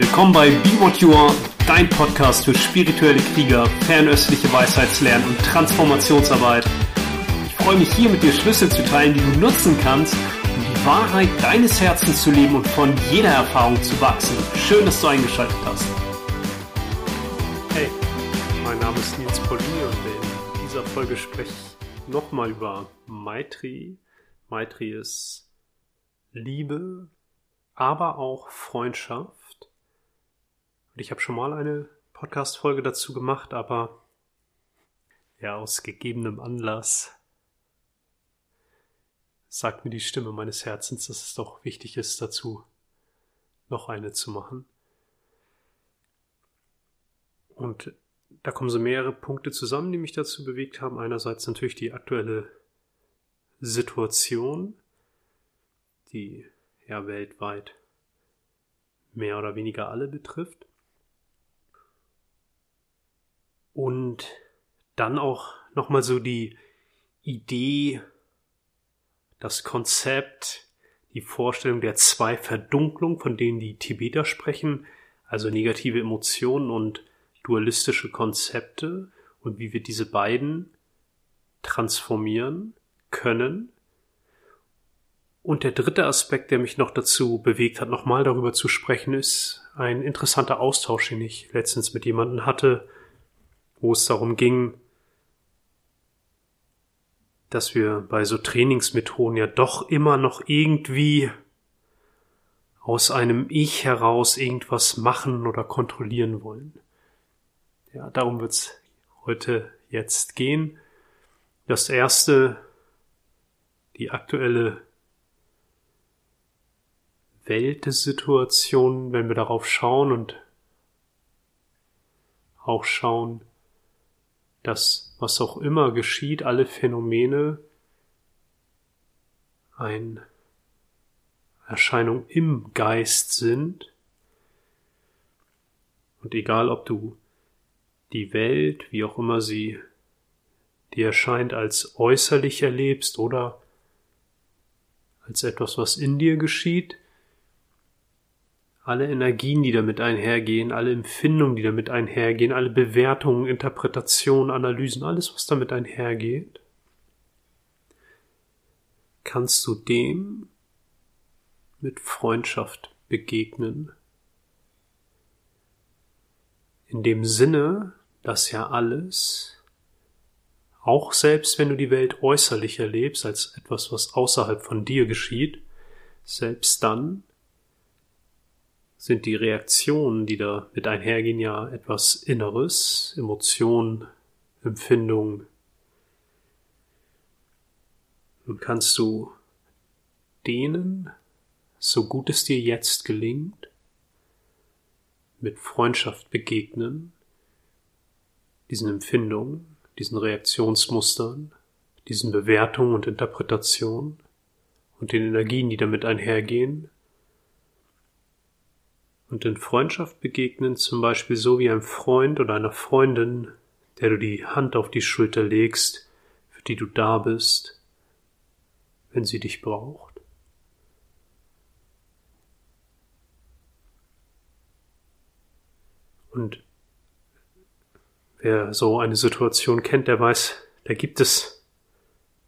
Willkommen bei Be What You Are, dein Podcast für spirituelle Krieger, fernöstliche Weisheitslernen und Transformationsarbeit. Ich freue mich hier mit dir Schlüssel zu teilen, die du nutzen kannst, um die Wahrheit deines Herzens zu leben und von jeder Erfahrung zu wachsen. Schön, dass du eingeschaltet hast. Hey, mein Name ist Nils Polini und in dieser Folge spreche ich nochmal über Maitri. Maitri ist Liebe, aber auch Freundschaft. Ich habe schon mal eine Podcast-Folge dazu gemacht, aber ja, aus gegebenem Anlass sagt mir die Stimme meines Herzens, dass es doch wichtig ist, dazu noch eine zu machen. Und da kommen so mehrere Punkte zusammen, die mich dazu bewegt haben. Einerseits natürlich die aktuelle Situation, die ja weltweit mehr oder weniger alle betrifft. Und dann auch nochmal so die Idee, das Konzept, die Vorstellung der zwei Verdunklung, von denen die Tibeter sprechen, also negative Emotionen und dualistische Konzepte und wie wir diese beiden transformieren können. Und der dritte Aspekt, der mich noch dazu bewegt hat, nochmal darüber zu sprechen, ist ein interessanter Austausch, den ich letztens mit jemandem hatte, wo es darum ging, dass wir bei so Trainingsmethoden ja doch immer noch irgendwie aus einem Ich heraus irgendwas machen oder kontrollieren wollen. Ja, darum wird's heute jetzt gehen. Das erste, die aktuelle Weltsituation, wenn wir darauf schauen und auch schauen, dass was auch immer geschieht, alle Phänomene eine Erscheinung im Geist sind. Und egal, ob du die Welt, wie auch immer sie dir erscheint, als äußerlich erlebst oder als etwas, was in dir geschieht, alle Energien, die damit einhergehen, alle Empfindungen, die damit einhergehen, alle Bewertungen, Interpretationen, Analysen, alles, was damit einhergeht, kannst du dem mit Freundschaft begegnen. In dem Sinne, dass ja alles, auch selbst wenn du die Welt äußerlich erlebst als etwas, was außerhalb von dir geschieht, selbst dann sind die Reaktionen, die da mit einhergehen, ja etwas Inneres, Emotionen, Empfindungen. Und kannst du denen, so gut es dir jetzt gelingt, mit Freundschaft begegnen, diesen Empfindungen, diesen Reaktionsmustern, diesen Bewertungen und Interpretationen und den Energien, die damit einhergehen, und in Freundschaft begegnen, zum Beispiel so wie ein Freund oder einer Freundin, der du die Hand auf die Schulter legst, für die du da bist, wenn sie dich braucht. Und wer so eine Situation kennt, der weiß, da gibt es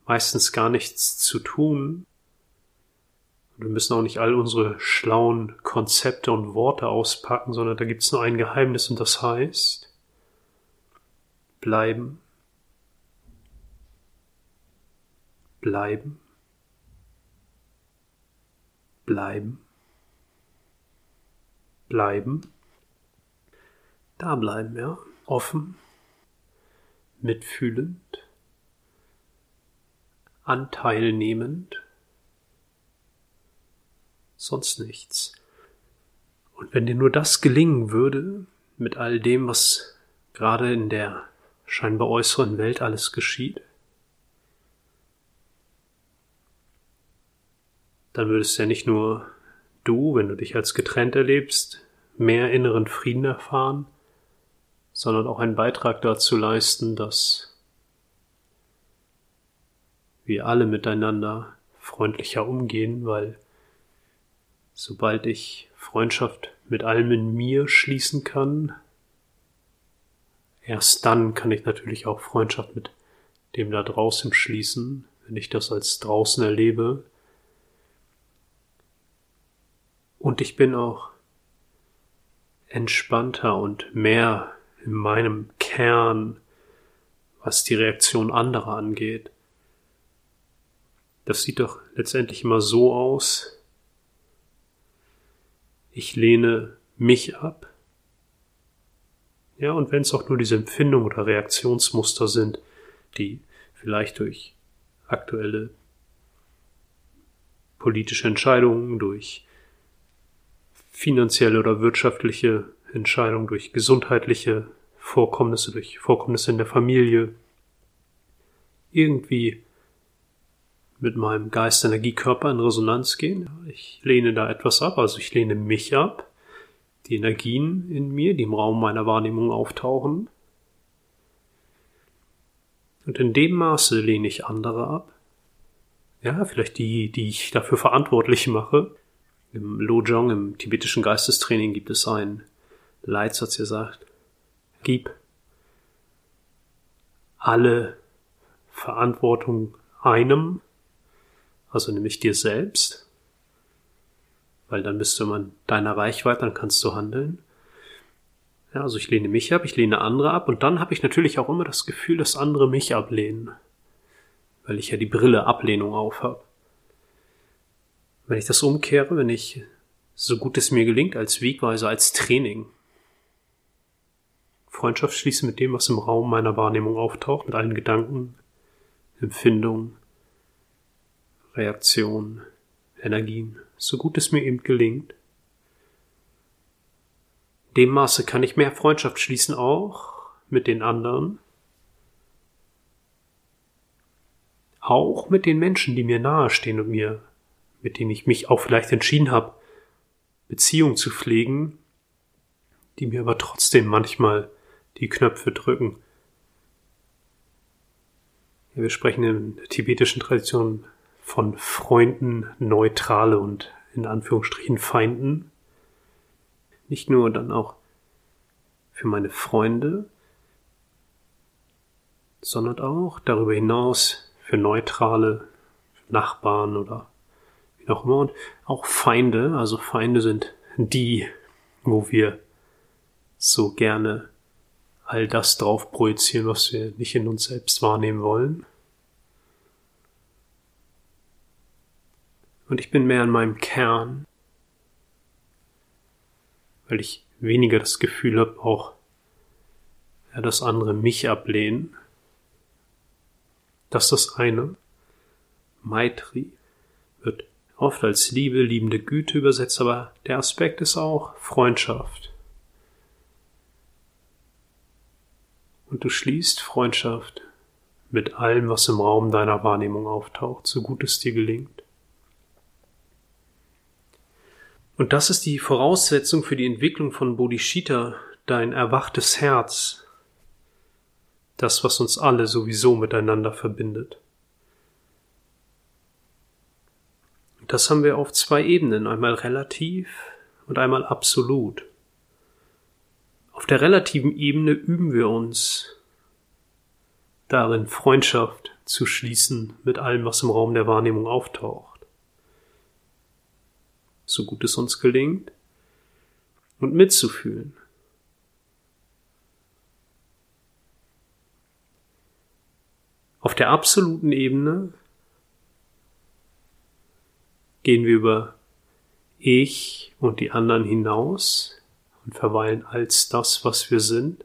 meistens gar nichts zu tun, wir müssen auch nicht all unsere schlauen Konzepte und Worte auspacken, sondern da gibt es nur ein Geheimnis und das heißt bleiben, bleiben, bleiben, bleiben, da bleiben, ja, offen, mitfühlend, anteilnehmend, sonst nichts. Und wenn dir nur das gelingen würde, mit all dem, was gerade in der scheinbar äußeren Welt alles geschieht, dann würdest ja nicht nur du, wenn du dich als getrennt erlebst, mehr inneren Frieden erfahren, sondern auch einen Beitrag dazu leisten, dass wir alle miteinander freundlicher umgehen, weil sobald ich Freundschaft mit allem in mir schließen kann, erst dann kann ich natürlich auch Freundschaft mit dem da draußen schließen, wenn ich das als draußen erlebe. Und ich bin auch entspannter und mehr in meinem Kern, was die Reaktion anderer angeht. Das sieht doch letztendlich immer so aus. Ich lehne mich ab. Ja, und wenn es auch nur diese Empfindungen oder Reaktionsmuster sind, die vielleicht durch aktuelle politische Entscheidungen, durch finanzielle oder wirtschaftliche Entscheidungen, durch gesundheitliche Vorkommnisse, durch Vorkommnisse in der Familie, irgendwie mit meinem Geist, Energie, Körper in Resonanz gehen. Ich lehne da etwas ab, also ich lehne mich ab, die Energien in mir, die im Raum meiner Wahrnehmung auftauchen. Und in dem Maße lehne ich andere ab. Ja, vielleicht die, die ich dafür verantwortlich mache. Im Lojong, im tibetischen Geistestraining, gibt es einen Leitsatz, der sagt, gib alle Verantwortung einem, also nämlich dir selbst, weil dann bist du immer in deiner Reichweite, dann kannst du handeln. Ja, also ich lehne mich ab, ich lehne andere ab und dann habe ich natürlich auch immer das Gefühl, dass andere mich ablehnen, weil ich ja die Brille Ablehnung aufhab. Wenn ich das umkehre, wenn ich so gut es mir gelingt, als Wegweiser, als Training, Freundschaft schließe mit dem, was im Raum meiner Wahrnehmung auftaucht, mit allen Gedanken, Empfindungen, Reaktionen, Energien, so gut es mir eben gelingt. Dem Maße kann ich mehr Freundschaft schließen, auch mit den anderen, auch mit den Menschen, die mir nahestehen und mir, mit denen ich mich auch vielleicht entschieden habe, Beziehung zu pflegen, die mir aber trotzdem manchmal die Knöpfe drücken. Wir sprechen in der tibetischen Tradition von Freunden, Neutrale und in Anführungsstrichen Feinden. Nicht nur dann auch für meine Freunde, sondern auch darüber hinaus für Neutrale, Nachbarn oder wie auch immer. Und auch Feinde, also Feinde sind die, wo wir so gerne all das drauf projizieren, was wir nicht in uns selbst wahrnehmen wollen. Und ich bin mehr in meinem Kern, weil ich weniger das Gefühl habe, auch ja, dass andere mich ablehnen. Das ist das eine. Maitri wird oft als Liebe, liebende Güte übersetzt, aber der Aspekt ist auch Freundschaft. Und du schließt Freundschaft mit allem, was im Raum deiner Wahrnehmung auftaucht, so gut es dir gelingt. Und das ist die Voraussetzung für die Entwicklung von Bodhicitta, dein erwachtes Herz, das, was uns alle sowieso miteinander verbindet. Das haben wir auf zwei Ebenen, einmal relativ und einmal absolut. Auf der relativen Ebene üben wir uns darin, Freundschaft zu schließen mit allem, was im Raum der Wahrnehmung auftaucht so gut es uns gelingt, und mitzufühlen. Auf der absoluten Ebene gehen wir über Ich und die anderen hinaus und verweilen als das, was wir sind,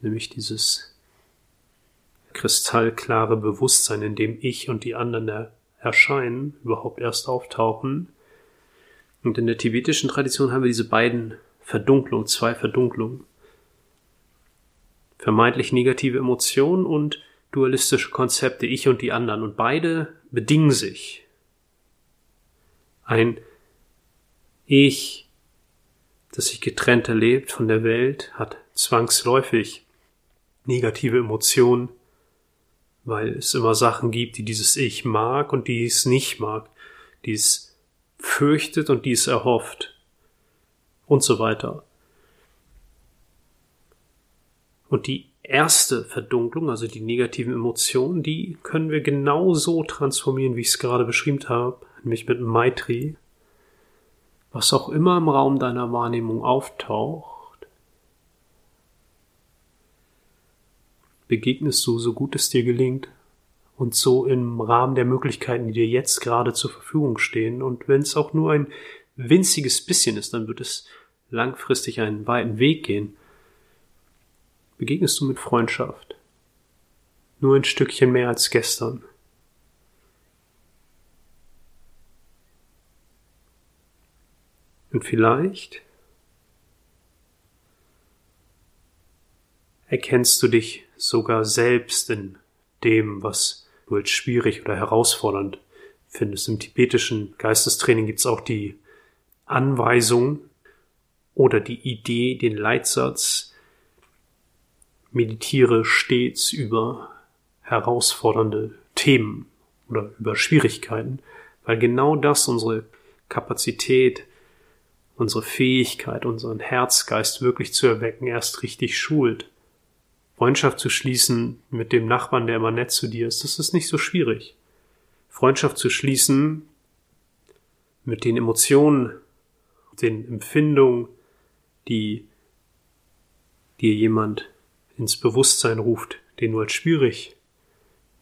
nämlich dieses kristallklare Bewusstsein, in dem ich und die anderen erscheinen, überhaupt erst auftauchen, und in der tibetischen Tradition haben wir diese beiden Verdunklungen, zwei Verdunklungen. Vermeintlich negative Emotionen und dualistische Konzepte, ich und die anderen. Und beide bedingen sich. Ein Ich, das sich getrennt erlebt von der Welt, hat zwangsläufig negative Emotionen, weil es immer Sachen gibt, die dieses Ich mag und die es nicht mag, die es fürchtet und dies erhofft. und so weiter. Und die erste Verdunklung, also die negativen Emotionen, die können wir genauso transformieren, wie ich es gerade beschrieben habe, nämlich mit Maitri. Was auch immer im Raum deiner Wahrnehmung auftaucht, begegnest du, so gut es dir gelingt, und so im Rahmen der Möglichkeiten, die dir jetzt gerade zur Verfügung stehen. Und wenn es auch nur ein winziges bisschen ist, dann wird es langfristig einen weiten Weg gehen begegnest du mit Freundschaft. Nur ein Stückchen mehr als gestern. Und vielleicht erkennst du dich sogar selbst in dem, was du als schwierig oder herausfordernd findest. Im tibetischen Geistestraining gibt es auch die Anweisung oder die Idee, den Leitsatz, meditiere stets über herausfordernde Themen oder über Schwierigkeiten, weil genau das unsere Kapazität, unsere Fähigkeit, unseren Herzgeist wirklich zu erwecken, erst richtig schult. Freundschaft zu schließen mit dem Nachbarn, der immer nett zu dir ist, das ist nicht so schwierig. Freundschaft zu schließen mit den Emotionen, den Empfindungen, die dir jemand ins Bewusstsein ruft, den du als schwierig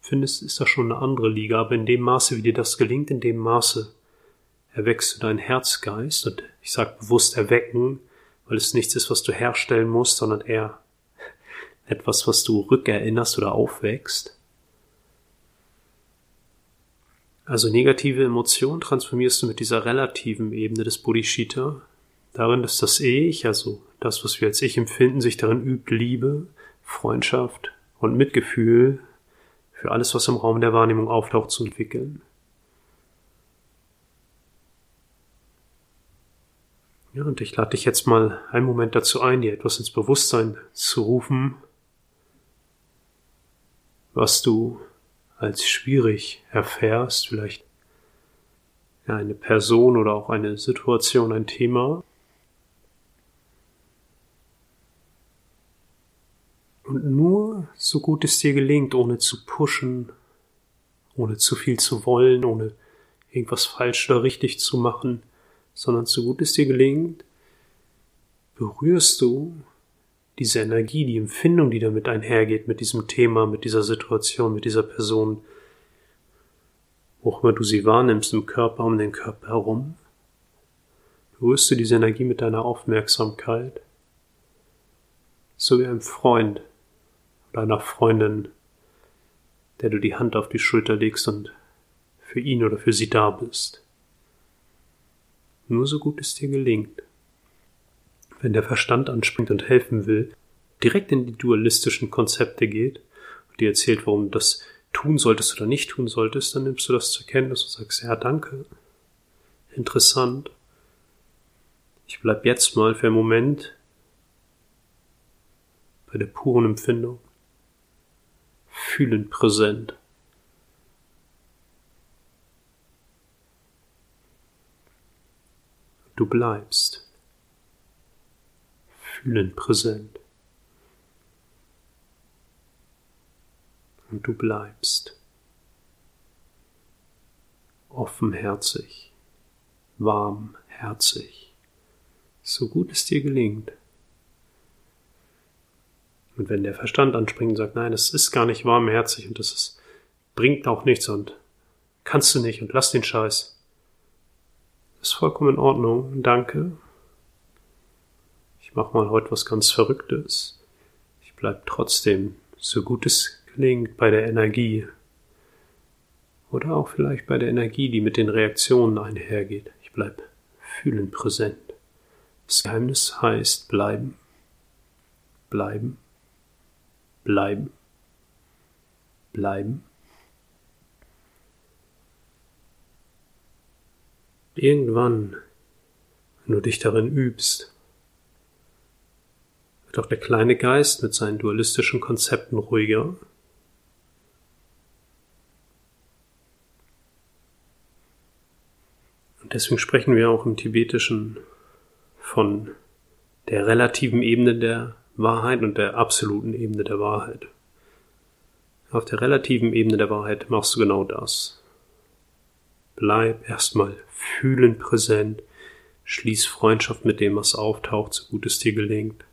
findest, ist das schon eine andere Liga. Aber in dem Maße, wie dir das gelingt, in dem Maße erweckst du deinen Herzgeist. Und ich sage bewusst erwecken, weil es nichts ist, was du herstellen musst, sondern eher etwas, was du rückerinnerst oder aufwächst. Also negative Emotionen transformierst du mit dieser relativen Ebene des Bodhisattva, darin, dass das Ich, also das, was wir als Ich empfinden, sich darin übt, Liebe, Freundschaft und Mitgefühl für alles, was im Raum der Wahrnehmung auftaucht, zu entwickeln. Ja, und ich lade dich jetzt mal einen Moment dazu ein, dir etwas ins Bewusstsein zu rufen, was du als schwierig erfährst, vielleicht eine Person oder auch eine Situation, ein Thema, Und nur so gut es dir gelingt, ohne zu pushen, ohne zu viel zu wollen, ohne irgendwas falsch oder richtig zu machen, sondern so gut es dir gelingt, berührst du diese Energie, die Empfindung, die damit einhergeht, mit diesem Thema, mit dieser Situation, mit dieser Person, wo auch immer du sie wahrnimmst, im Körper, um den Körper herum, berührst du diese Energie mit deiner Aufmerksamkeit, so wie ein Freund, oder einer Freundin, der du die Hand auf die Schulter legst und für ihn oder für sie da bist. Nur so gut es dir gelingt. Wenn der Verstand anspringt und helfen will, direkt in die dualistischen Konzepte geht und dir erzählt, warum du das tun solltest oder nicht tun solltest, dann nimmst du das zur Kenntnis und sagst, ja, danke. Interessant. Ich bleib jetzt mal für einen Moment bei der puren Empfindung fühlend präsent. Du bleibst fühlend präsent. Und du bleibst offenherzig, warmherzig, so gut es dir gelingt. Und wenn der Verstand anspringt und sagt, nein, das ist gar nicht warmherzig und das ist, bringt auch nichts und kannst du nicht und lass den Scheiß. ist vollkommen in Ordnung. Danke. Ich mach mal heute was ganz Verrücktes. Ich bleib trotzdem, so gut es gelingt, bei der Energie. Oder auch vielleicht bei der Energie, die mit den Reaktionen einhergeht. Ich bleib fühlend präsent. Das Geheimnis heißt bleiben, bleiben, bleiben, bleiben. Irgendwann, wenn du dich darin übst, wird auch der kleine Geist mit seinen dualistischen Konzepten ruhiger. Und deswegen sprechen wir auch im Tibetischen von der relativen Ebene der Wahrheit und der absoluten Ebene der Wahrheit. Auf der relativen Ebene der Wahrheit machst du genau das. Bleib erstmal fühlend präsent, schließ Freundschaft mit dem, was auftaucht, so gut es dir gelingt.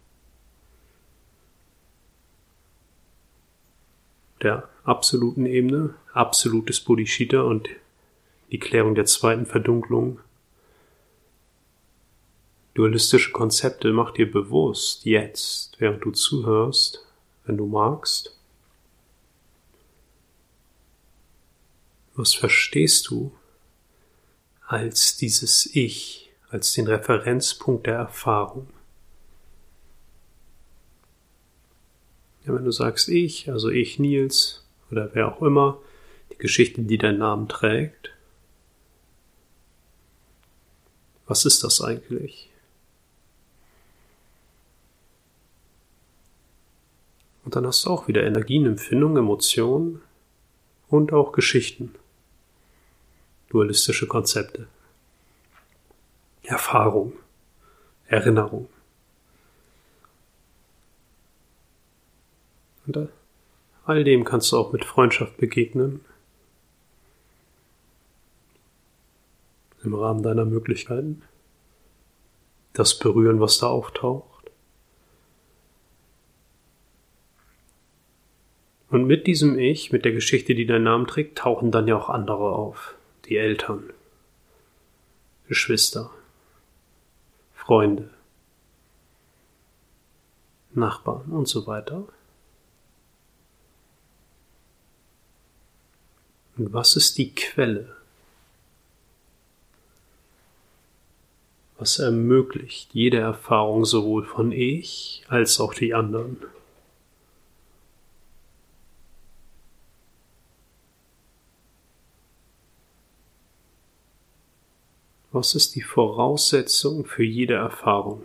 Der absoluten Ebene, absolutes Bodhicitta und die Klärung der zweiten Verdunklung Dualistische Konzepte mach dir bewusst, jetzt, während du zuhörst, wenn du magst. Was verstehst du als dieses Ich, als den Referenzpunkt der Erfahrung? Wenn du sagst ich, also ich Nils oder wer auch immer, die Geschichte, die deinen Namen trägt, was ist das eigentlich? Und dann hast du auch wieder Energien, Empfindungen, Emotionen und auch Geschichten. Dualistische Konzepte. Erfahrung. Erinnerung. Und all dem kannst du auch mit Freundschaft begegnen. Im Rahmen deiner Möglichkeiten. Das berühren, was da auftaucht. Und mit diesem Ich, mit der Geschichte, die deinen Namen trägt, tauchen dann ja auch andere auf. Die Eltern, Geschwister, Freunde, Nachbarn und so weiter. Was ist die Quelle? Was ermöglicht jede Erfahrung sowohl von ich als auch die anderen? Was ist die Voraussetzung für jede Erfahrung?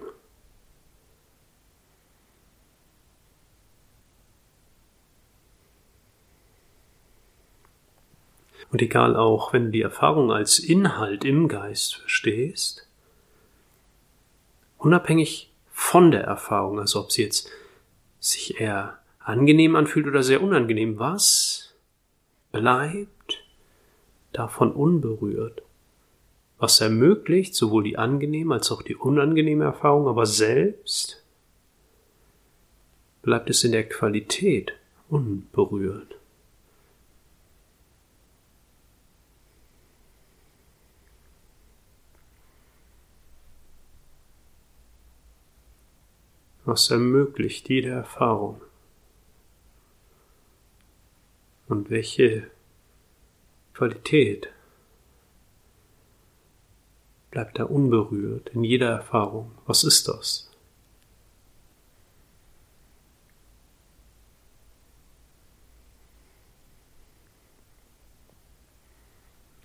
Und egal auch, wenn du die Erfahrung als Inhalt im Geist verstehst, unabhängig von der Erfahrung, also ob sie jetzt sich eher angenehm anfühlt oder sehr unangenehm, was bleibt davon unberührt? was ermöglicht sowohl die angenehme als auch die unangenehme Erfahrung, aber selbst bleibt es in der Qualität unberührt. Was ermöglicht jede Erfahrung? Und welche Qualität bleibt er unberührt in jeder Erfahrung. Was ist das?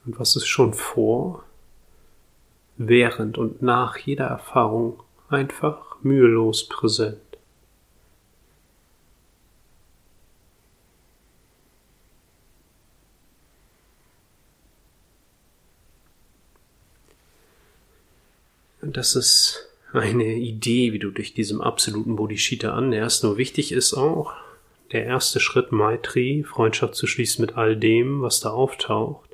Und was ist schon vor, während und nach jeder Erfahrung einfach mühelos präsent? das ist eine Idee, wie du dich diesem absoluten Bodhicitta annäherst. Nur wichtig ist auch, der erste Schritt Maitri, Freundschaft zu schließen mit all dem, was da auftaucht,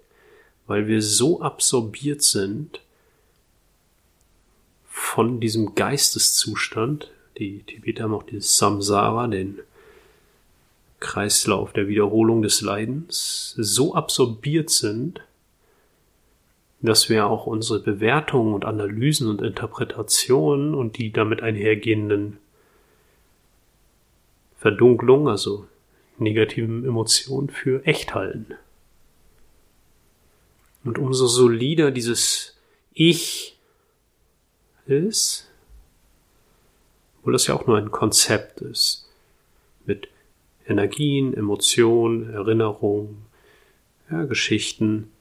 weil wir so absorbiert sind von diesem Geisteszustand, die Tibeter haben auch dieses Samsara, den Kreislauf der Wiederholung des Leidens, so absorbiert sind, dass wir auch unsere Bewertungen und Analysen und Interpretationen und die damit einhergehenden Verdunklungen, also negativen Emotionen für echt halten. Und umso solider dieses Ich ist, obwohl das ja auch nur ein Konzept ist, mit Energien, Emotionen, Erinnerungen, ja, Geschichten,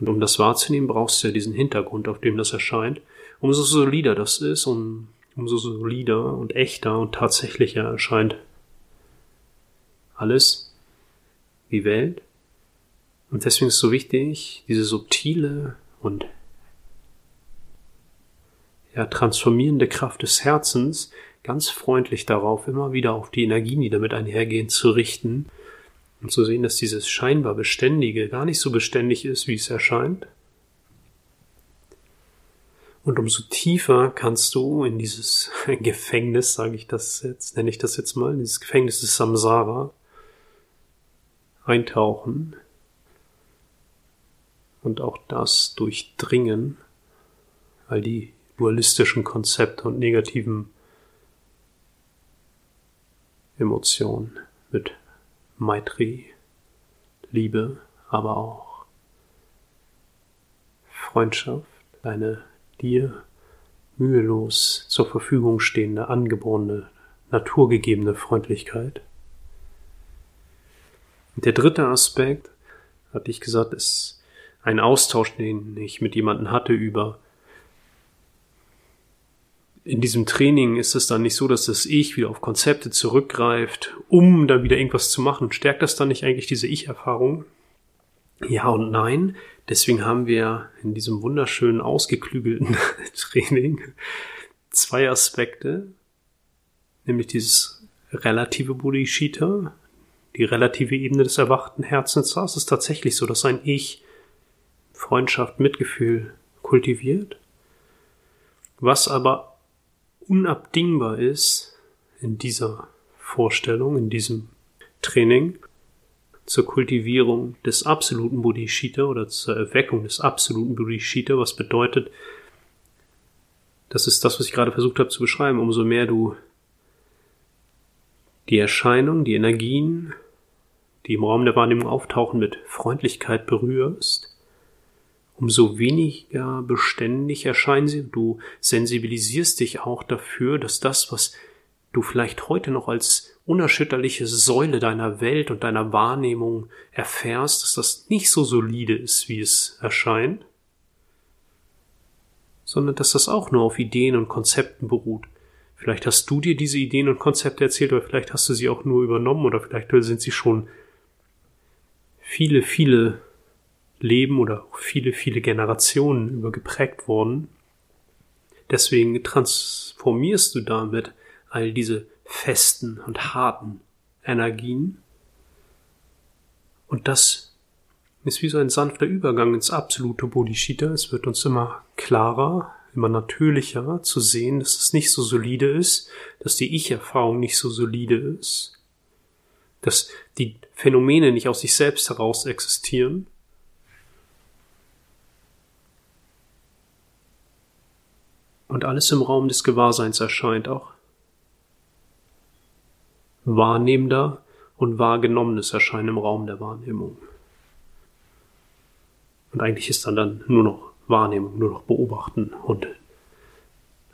und um das wahrzunehmen, brauchst du ja diesen Hintergrund, auf dem das erscheint. Umso solider das ist, um, umso solider und echter und tatsächlicher erscheint alles, wie Welt. Und deswegen ist es so wichtig, diese subtile und ja, transformierende Kraft des Herzens ganz freundlich darauf, immer wieder auf die Energien, die damit einhergehen, zu richten und zu sehen, dass dieses scheinbar Beständige gar nicht so beständig ist, wie es erscheint. Und umso tiefer kannst du in dieses Gefängnis, sage ich das jetzt, nenne ich das jetzt mal, in dieses Gefängnis des Samsara eintauchen und auch das durchdringen, all die dualistischen Konzepte und negativen Emotionen mit Maitri, Liebe, aber auch Freundschaft, eine dir mühelos zur Verfügung stehende, angeborene, naturgegebene Freundlichkeit. Und der dritte Aspekt, hatte ich gesagt, ist ein Austausch, den ich mit jemandem hatte über in diesem Training ist es dann nicht so, dass das Ich wieder auf Konzepte zurückgreift, um dann wieder irgendwas zu machen. Stärkt das dann nicht eigentlich diese Ich-Erfahrung? Ja und nein. Deswegen haben wir in diesem wunderschönen, ausgeklügelten Training zwei Aspekte, nämlich dieses relative Bodhicitta, die relative Ebene des erwachten Herzens. Es ist tatsächlich so, dass ein Ich Freundschaft, Mitgefühl kultiviert, was aber unabdingbar ist in dieser Vorstellung, in diesem Training, zur Kultivierung des absoluten Bodhicitta oder zur Erweckung des absoluten Bodhicitta, was bedeutet, das ist das, was ich gerade versucht habe zu beschreiben, umso mehr du die Erscheinung, die Energien, die im Raum der Wahrnehmung auftauchen, mit Freundlichkeit berührst, umso weniger beständig erscheinen sie. Du sensibilisierst dich auch dafür, dass das, was du vielleicht heute noch als unerschütterliche Säule deiner Welt und deiner Wahrnehmung erfährst, dass das nicht so solide ist, wie es erscheint, sondern dass das auch nur auf Ideen und Konzepten beruht. Vielleicht hast du dir diese Ideen und Konzepte erzählt, oder vielleicht hast du sie auch nur übernommen, oder vielleicht sind sie schon viele, viele Leben oder viele, viele Generationen über geprägt worden. Deswegen transformierst du damit all diese festen und harten Energien. Und das ist wie so ein sanfter Übergang ins absolute Bodhicitta. Es wird uns immer klarer, immer natürlicher zu sehen, dass es nicht so solide ist, dass die Ich-Erfahrung nicht so solide ist, dass die Phänomene nicht aus sich selbst heraus existieren, und alles im Raum des Gewahrseins erscheint auch Wahrnehmender und Wahrgenommenes erscheinen im Raum der Wahrnehmung. Und eigentlich ist dann dann nur noch Wahrnehmung, nur noch Beobachten und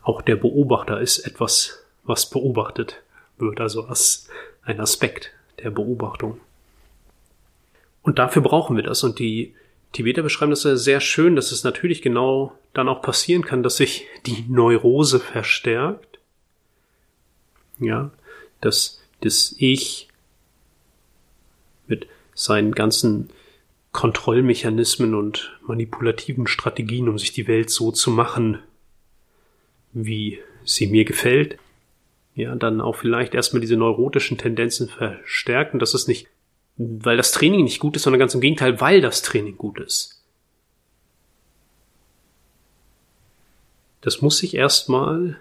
auch der Beobachter ist etwas, was beobachtet wird, also als ein Aspekt der Beobachtung. Und dafür brauchen wir das. Und die Tibeter beschreiben das sehr schön, dass es natürlich genau dann auch passieren kann, dass sich die Neurose verstärkt. Ja, dass das Ich mit seinen ganzen Kontrollmechanismen und manipulativen Strategien, um sich die Welt so zu machen, wie sie mir gefällt, ja, dann auch vielleicht erstmal diese neurotischen Tendenzen verstärken. Das ist nicht, weil das Training nicht gut ist, sondern ganz im Gegenteil, weil das Training gut ist. Das muss sich erstmal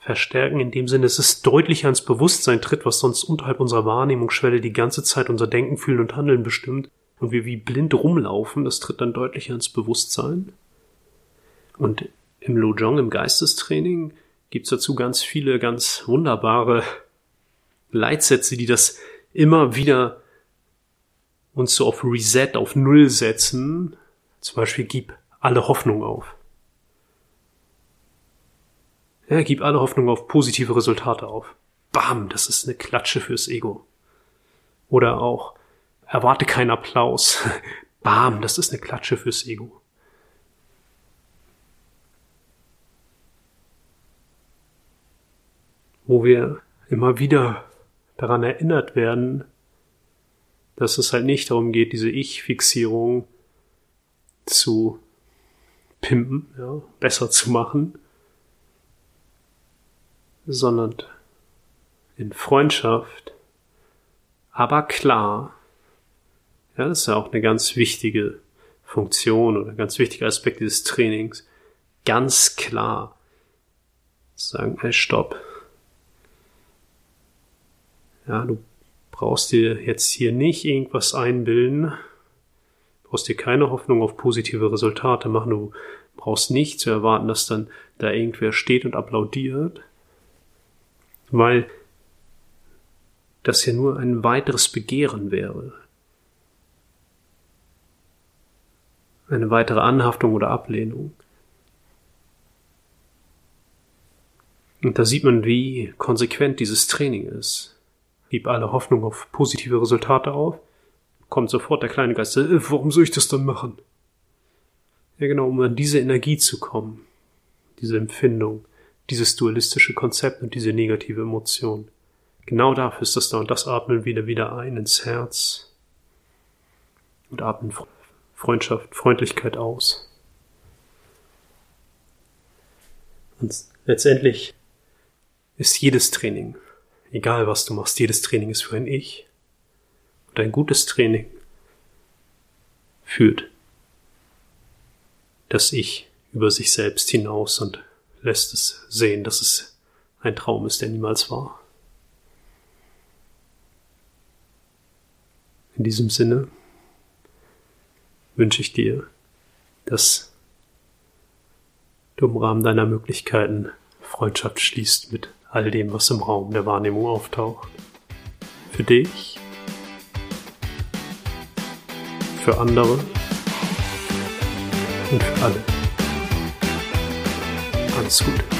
verstärken in dem Sinne, dass es deutlicher ans Bewusstsein tritt, was sonst unterhalb unserer Wahrnehmungsschwelle die ganze Zeit unser Denken, Fühlen und Handeln bestimmt und wir wie blind rumlaufen, das tritt dann deutlicher ans Bewusstsein. Und im Lojong, im Geistestraining, gibt's dazu ganz viele ganz wunderbare Leitsätze, die das immer wieder uns so auf Reset, auf Null setzen. Zum Beispiel gib alle Hoffnung auf. Ja, gib alle Hoffnung auf positive Resultate auf. Bam, das ist eine Klatsche fürs Ego. Oder auch, erwarte keinen Applaus. Bam, das ist eine Klatsche fürs Ego. Wo wir immer wieder daran erinnert werden, dass es halt nicht darum geht, diese Ich-Fixierung zu pimpen, ja, besser zu machen, sondern in Freundschaft, aber klar. Ja, das ist ja auch eine ganz wichtige Funktion oder ein ganz wichtiger Aspekt dieses Trainings. Ganz klar sagen, hey, stopp. Ja, du brauchst dir jetzt hier nicht irgendwas einbilden, brauchst dir keine Hoffnung auf positive Resultate machen, du brauchst nicht zu erwarten, dass dann da irgendwer steht und applaudiert, weil das ja nur ein weiteres Begehren wäre. Eine weitere Anhaftung oder Ablehnung. Und da sieht man, wie konsequent dieses Training ist. Gib alle Hoffnung auf positive Resultate auf, kommt sofort der kleine Geist, äh, warum soll ich das dann machen? Ja genau, um an diese Energie zu kommen, diese Empfindung, dieses dualistische Konzept und diese negative Emotion. Genau dafür ist das da und das atmen wieder wieder ein ins Herz und atmen Freundschaft, Freundlichkeit aus. Und letztendlich ist jedes Training, egal was du machst, jedes Training ist für ein Ich. Und ein gutes Training führt das Ich über sich selbst hinaus und lässt es sehen, dass es ein Traum ist, der niemals war. In diesem Sinne wünsche ich dir, dass du im Rahmen deiner Möglichkeiten Freundschaft schließt mit all dem, was im Raum der Wahrnehmung auftaucht. Für dich, für andere und für alle. Alles Gute.